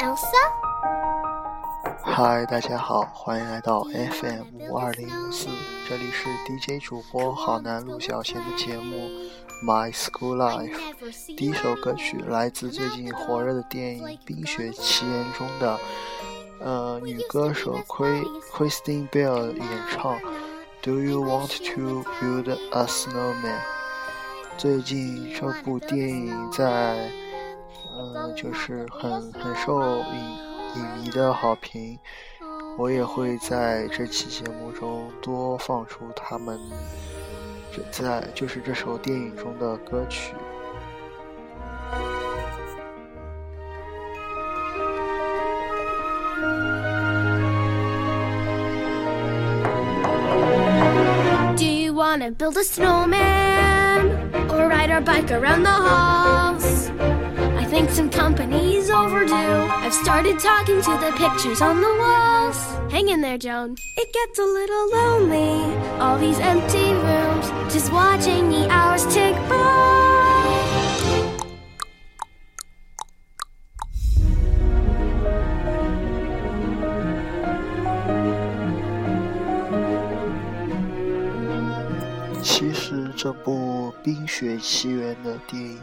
Elsa。嗨，大家好，欢迎来到 FM 五二零五四，这里是 DJ 主播好男陆小贤的节目《My School Life》。第一首歌曲来自最近火热的电影《冰雪奇缘》中的，呃，女歌手 Christine Bell 演唱《Do You Want to Build a Snowman》。最近这部电影在，就是很很受影。影迷的好评，我也会在这期节目中多放出他们在就是这首电影中的歌曲。Do you wanna build a snowman or ride our bike around the halls? think some company's overdue. I've started talking to the pictures on the walls. Hang in there, Joan. It gets a little lonely. All these empty rooms, just watching the hours tick by. 其实这部《冰雪奇缘》的电影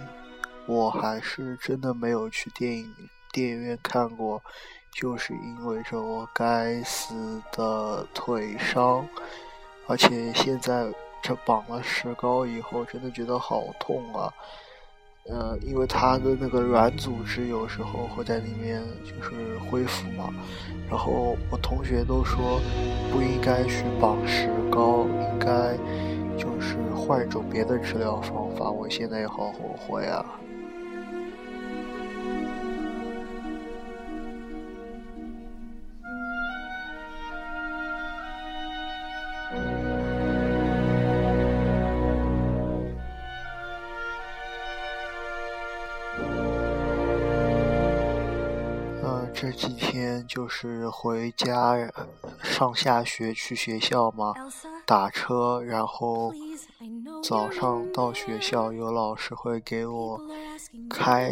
我还是真的没有去电影电影院看过，就是因为着我该死的腿伤，而且现在这绑了石膏以后，真的觉得好痛啊！呃，因为它的那个软组织有时候会在里面就是恢复嘛，然后我同学都说不应该去绑石膏，应该就是换一种别的治疗方法。我现在也好后悔啊！这几天就是回家上下学去学校嘛，打车，然后早上到学校有老师会给我开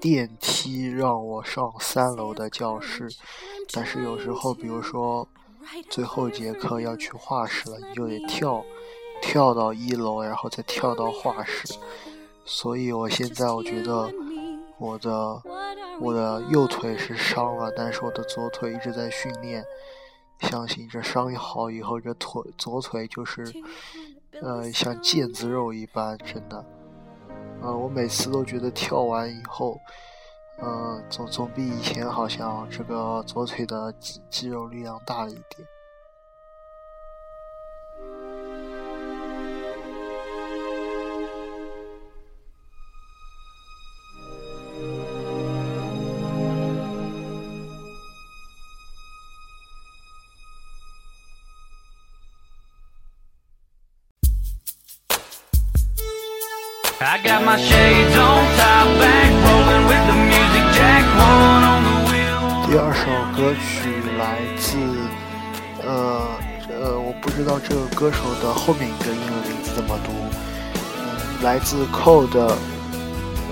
电梯让我上三楼的教室，但是有时候比如说最后一节课要去画室了，你就得跳跳到一楼，然后再跳到画室，所以我现在我觉得我的。我的右腿是伤了，但是我的左腿一直在训练。相信这伤一好以后，这腿左腿就是，呃，像腱子肉一般，真的。呃，我每次都觉得跳完以后，呃，总总比以前好像这个左腿的肌肌肉力量大了一点。第二首歌曲来自，呃呃，我不知道这个歌手的后面一个英文名字怎么读，嗯，来自 Cold 的，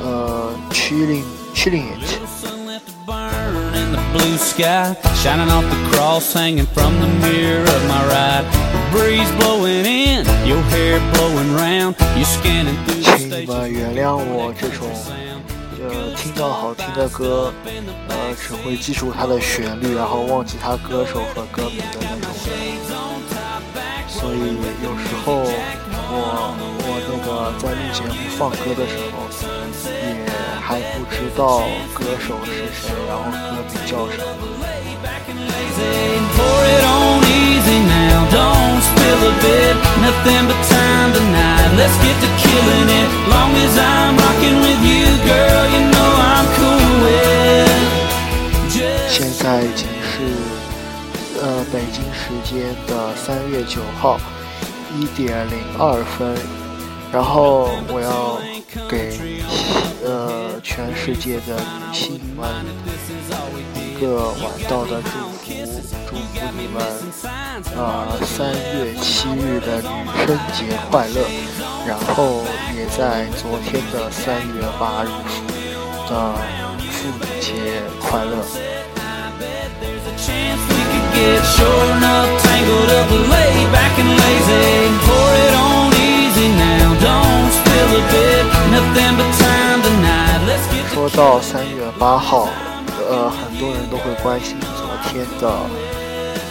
呃，Chilling Chilling It。请你们原谅我这种，呃，听到好听的歌，呃，只会记住它的旋律，然后忘记它歌手和歌名的那种。所以有时候我我那个在录节目放歌的时候，也还不知道歌手是谁，然后歌名叫什么。现在已经是呃北京时间的三月九号一点零二分，然后我要给呃全世界的女性们一个晚到的祝福。祝你们，呃，三月七日的女生节快乐！然后也在昨天的三月八日的妇女节快乐！说到三月八号，呃，很多人都会关心昨天的，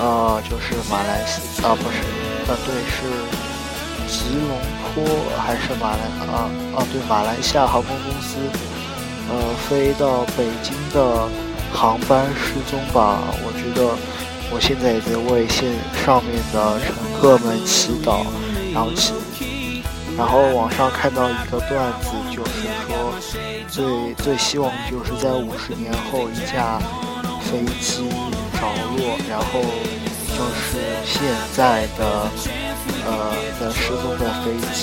呃，就是马来西啊，不是，呃，对，是吉隆坡还是马来啊啊，对，马来西亚航空公司，呃，飞到北京的航班失踪吧？我觉得我现在也在为线上面的乘客们祈祷，然后祈。然后网上看到一个段子，就是说最最希望就是在五十年后一架飞机着落，然后就是现在的呃的失踪的飞机，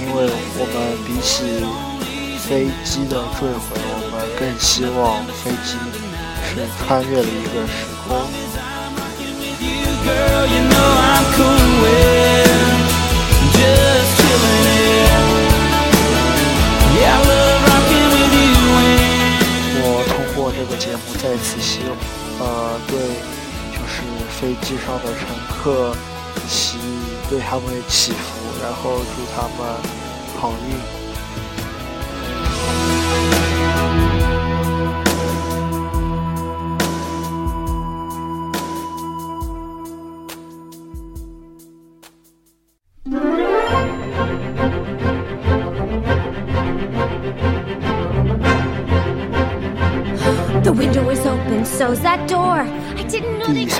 因为我们比起飞机的坠毁，我们更希望飞机是穿越了一个时空。客祈，对他们祈福，然后祝他们好运。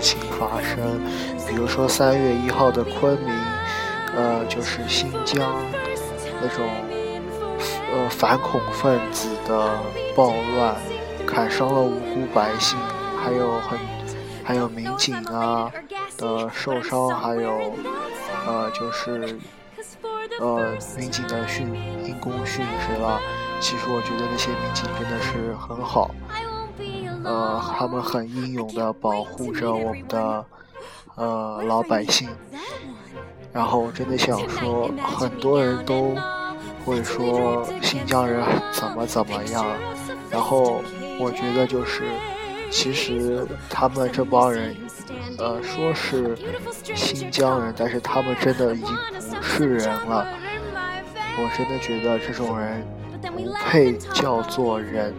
情发生，比如说三月一号的昆明，呃，就是新疆那种呃反恐分子的暴乱，砍伤了无辜百姓，还有很还有民警啊的受伤，还有呃就是呃民警的殉因公殉职了。其实我觉得那些民警真的是很好。呃，他们很英勇的保护着我们的呃老百姓，然后我真的想说，很多人都会说新疆人怎么怎么样，然后我觉得就是，其实他们这帮人，呃，说是新疆人，但是他们真的已经不是人了，我真的觉得这种人不配叫做人。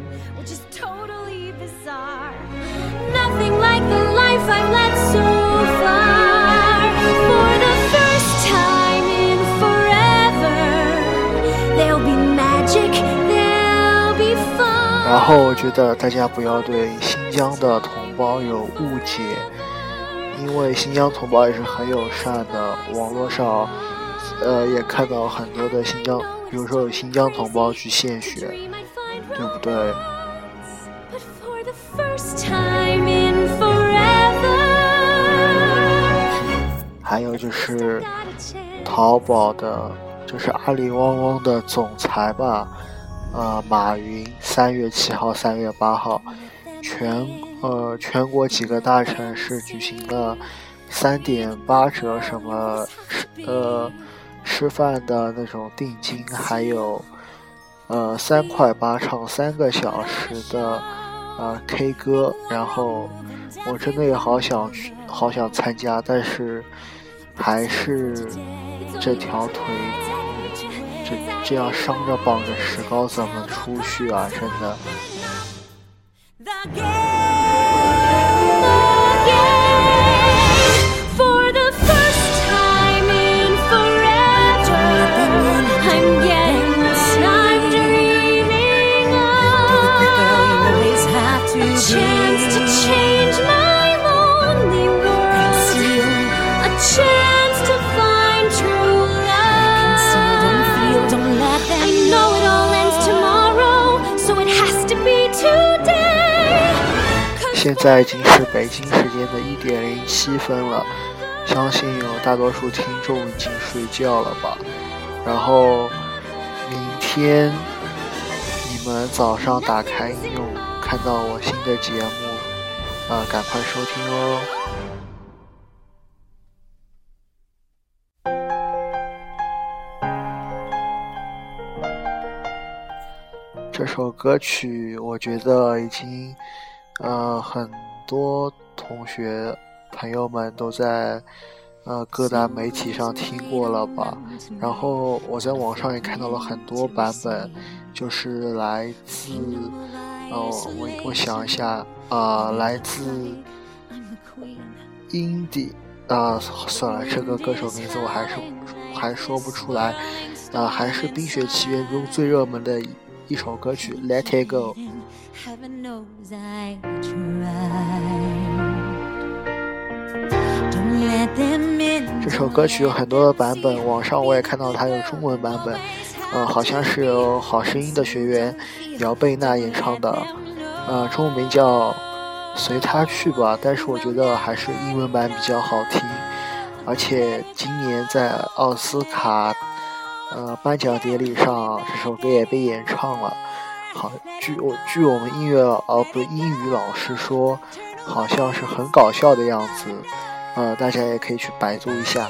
然后我觉得大家不要对新疆的同胞有误解，因为新疆同胞也是很友善的。网络上，呃，也看到很多的新疆，比如说有新疆同胞去献血，对不对？还有就是淘宝的，就是阿里旺旺的总裁吧，呃，马云三月七号、三月八号，全呃全国几个大城市举行了三点八折什么呃吃饭的那种定金，还有呃三块八唱三个小时的呃 K 歌，然后我真的也好想去，好想参加，但是。还是这条腿，这这样伤着绑着石膏怎么出去啊？真的。在已经是北京时间的一点零七分了，相信有大多数听众已经睡觉了吧。然后明天你们早上打开应用，看到我新的节目，啊，赶快收听哦。这首歌曲，我觉得已经，呃，很多同学朋友们都在，呃，各大媒体上听过了吧？然后我在网上也看到了很多版本，就是来自，哦，我我想一下，啊，来自 indie，啊，算了，这个歌手名字我还是还说不出来，啊，还是《冰雪奇缘》中最热门的一。一首歌曲《Let It Go》。这首歌曲有很多的版本，网上我也看到它有中文版本，呃，好像是由好声音的学员姚贝娜演唱的，呃，中文名叫《随他去吧》，但是我觉得还是英文版比较好听，而且今年在奥斯卡。呃，颁奖典礼上这首歌也被演唱了。好，据我据我们音乐呃不英语老师说，好像是很搞笑的样子。呃，大家也可以去百度一下。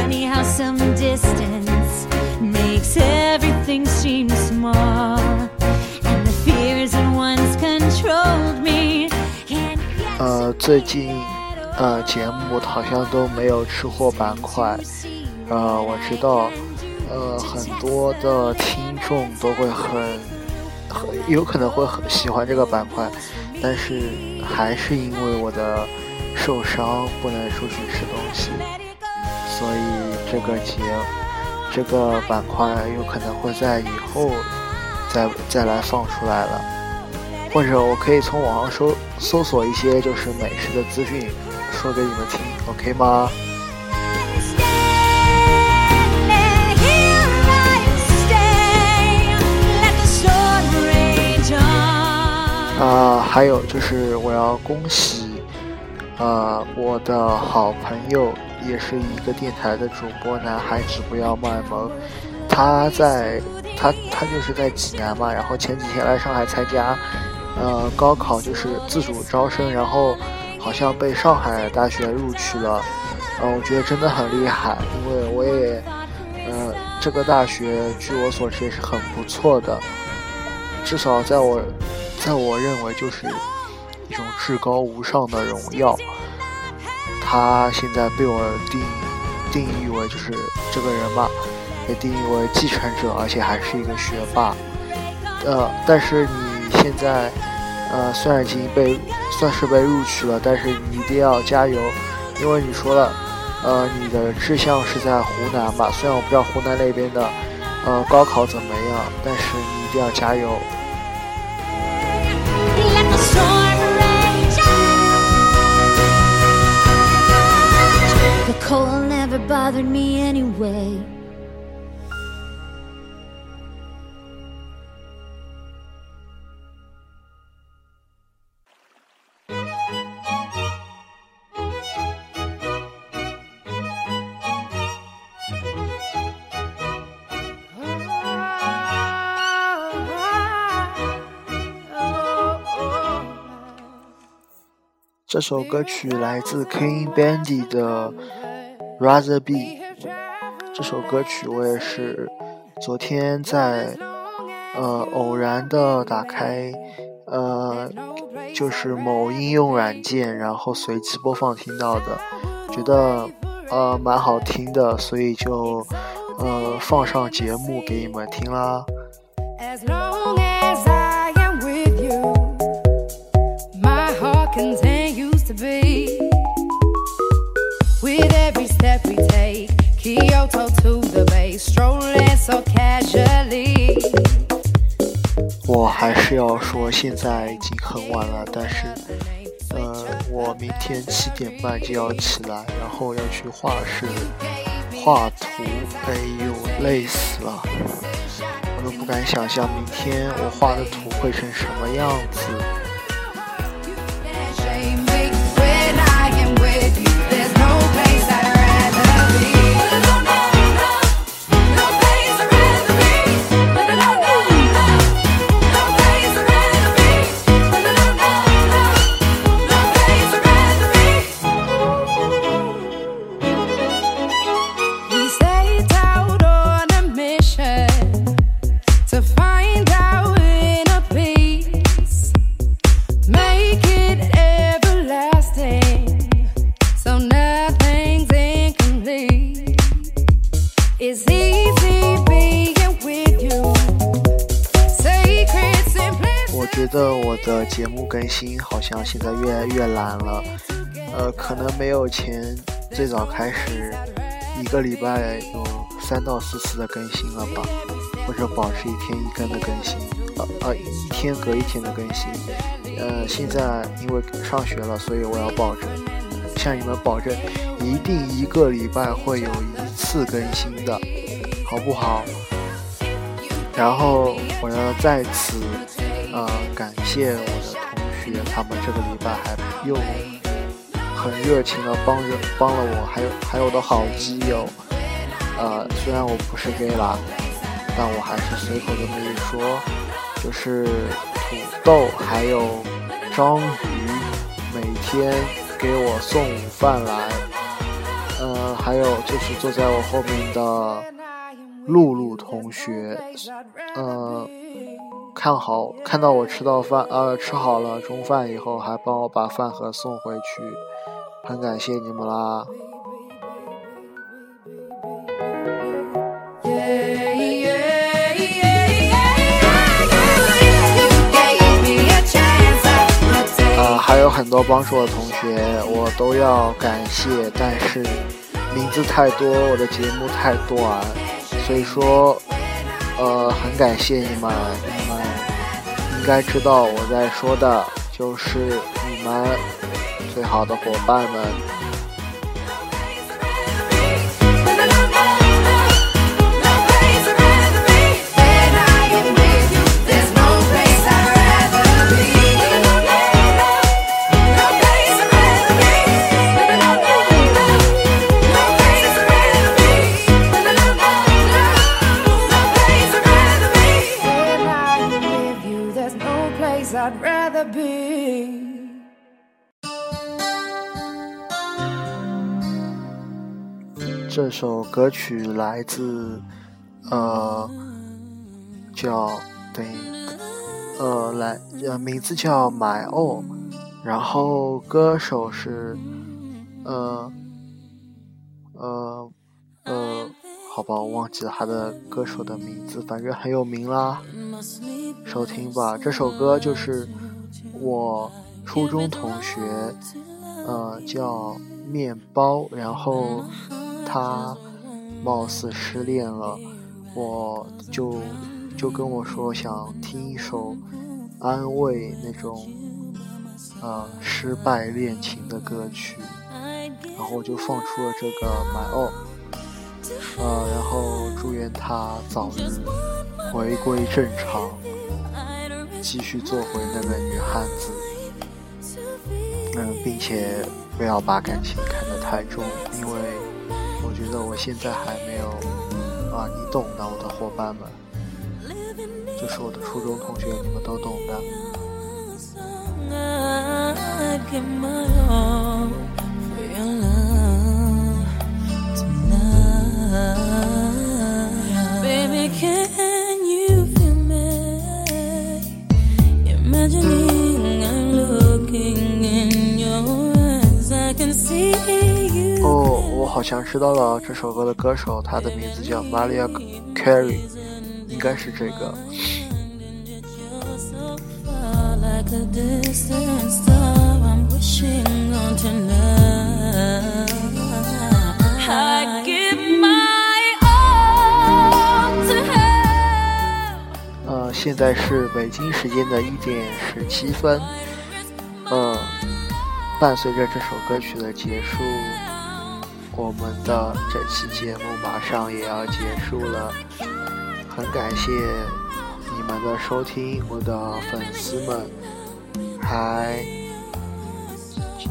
Funny how some distance makes everything seem small. And the fears that once controlled me. 呃，最近呃节目好像都没有吃货板块。呃，我知道，呃，很多的听众都会很很有可能会很喜欢这个板块，但是还是因为我的受伤不能出去吃东西。所以这个节，这个板块有可能会在以后再再来放出来了，或者我可以从网上搜搜索一些就是美食的资讯，说给你们听，OK 吗？啊，还有就是我要恭喜，呃，我的好朋友。也是一个电台的主播，男孩子不要卖萌。他在，他他就是在济南嘛，然后前几天来上海参加，呃，高考就是自主招生，然后好像被上海大学录取了。呃，我觉得真的很厉害，因为我也，呃，这个大学据我所知也是很不错的，至少在我，在我认为就是一种至高无上的荣耀。他现在被我定定义为就是这个人吧，被定义为继承者，而且还是一个学霸。呃，但是你现在，呃，虽然已经被算是被录取了，但是你一定要加油，因为你说了，呃，你的志向是在湖南吧？虽然我不知道湖南那边的，呃，高考怎么样，但是你一定要加油。Cold never bothered me anyway. 这首歌曲来自 King Bandy 的。Rather be 这首歌曲，我也是昨天在呃偶然的打开呃就是某应用软件，然后随机播放听到的，觉得呃蛮好听的，所以就呃放上节目给你们听啦。我还是要说，现在已经很晚了，但是，呃，我明天七点半就要起来，然后要去画室画图。哎呦，累死了！我都不敢想象明天我画的图会成什么样子。节目更新好像现在越来越懒了，呃，可能没有前最早开始一个礼拜有三到四次的更新了吧，或者保持一天一更的更新，呃呃，一天隔一天的更新。呃，现在因为上学了，所以我要保证向你们保证，一定一个礼拜会有一次更新的，好不好？然后我要在此。呃，感谢我的同学，他们这个礼拜还又很热情的帮着帮了我，还有还有我的好基友。呃，虽然我不是 gay 啦，但我还是随口这么一说，就是土豆还有章鱼每天给我送午饭来。呃，还有就是坐在我后面的露露同学，呃。看好看到我吃到饭，呃，吃好了中饭以后，还帮我把饭盒送回去，很感谢你们啦。啊，还有很多帮助我的同学，我都要感谢，但是名字太多，我的节目太短，所以说。呃，很感谢你们，你们应该知道我在说的就是你们最好的伙伴们。这首歌曲来自，呃，叫等于，呃，来，呃，名字叫 My All，然后歌手是，呃，呃，呃，好吧，我忘记了他的歌手的名字，反正很有名啦。收听吧，这首歌就是我初中同学，呃，叫面包，然后。他貌似失恋了，我就就跟我说想听一首安慰那种呃失败恋情的歌曲，然后我就放出了这个《My All》，呃，然后祝愿他早日回归正常，继续做回那个女汉子，嗯，并且不要把感情看得太重，因为。觉得我现在还没有啊，你懂的，我的伙伴们，就是我的初中同学，你们都懂的。好像知道了这首歌的歌手，他的名字叫 Maria Carey，应该是这个。现在是北京时间的一点十七分。呃，伴随着这首歌曲的结束，我们的这期节目马上也要结束了。很感谢你们的收听，我的粉丝们，还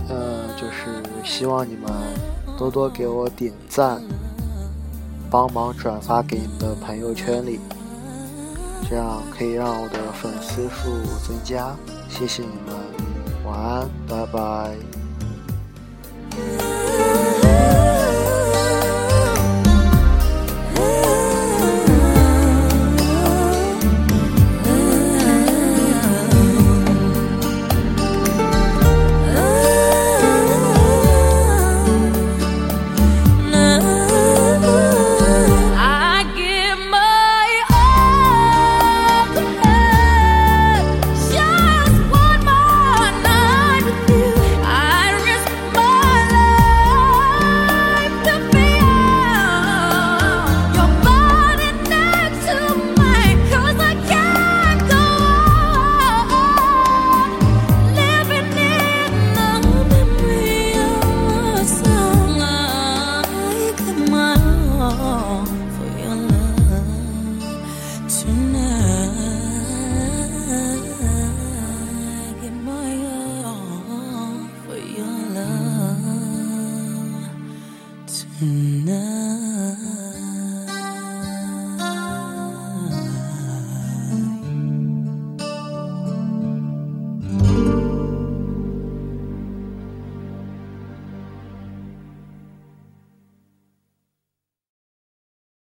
呃，就是希望你们多多给我点赞，帮忙转发给你的朋友圈里。这样可以让我的粉丝数增加，谢谢你们，晚安，拜拜。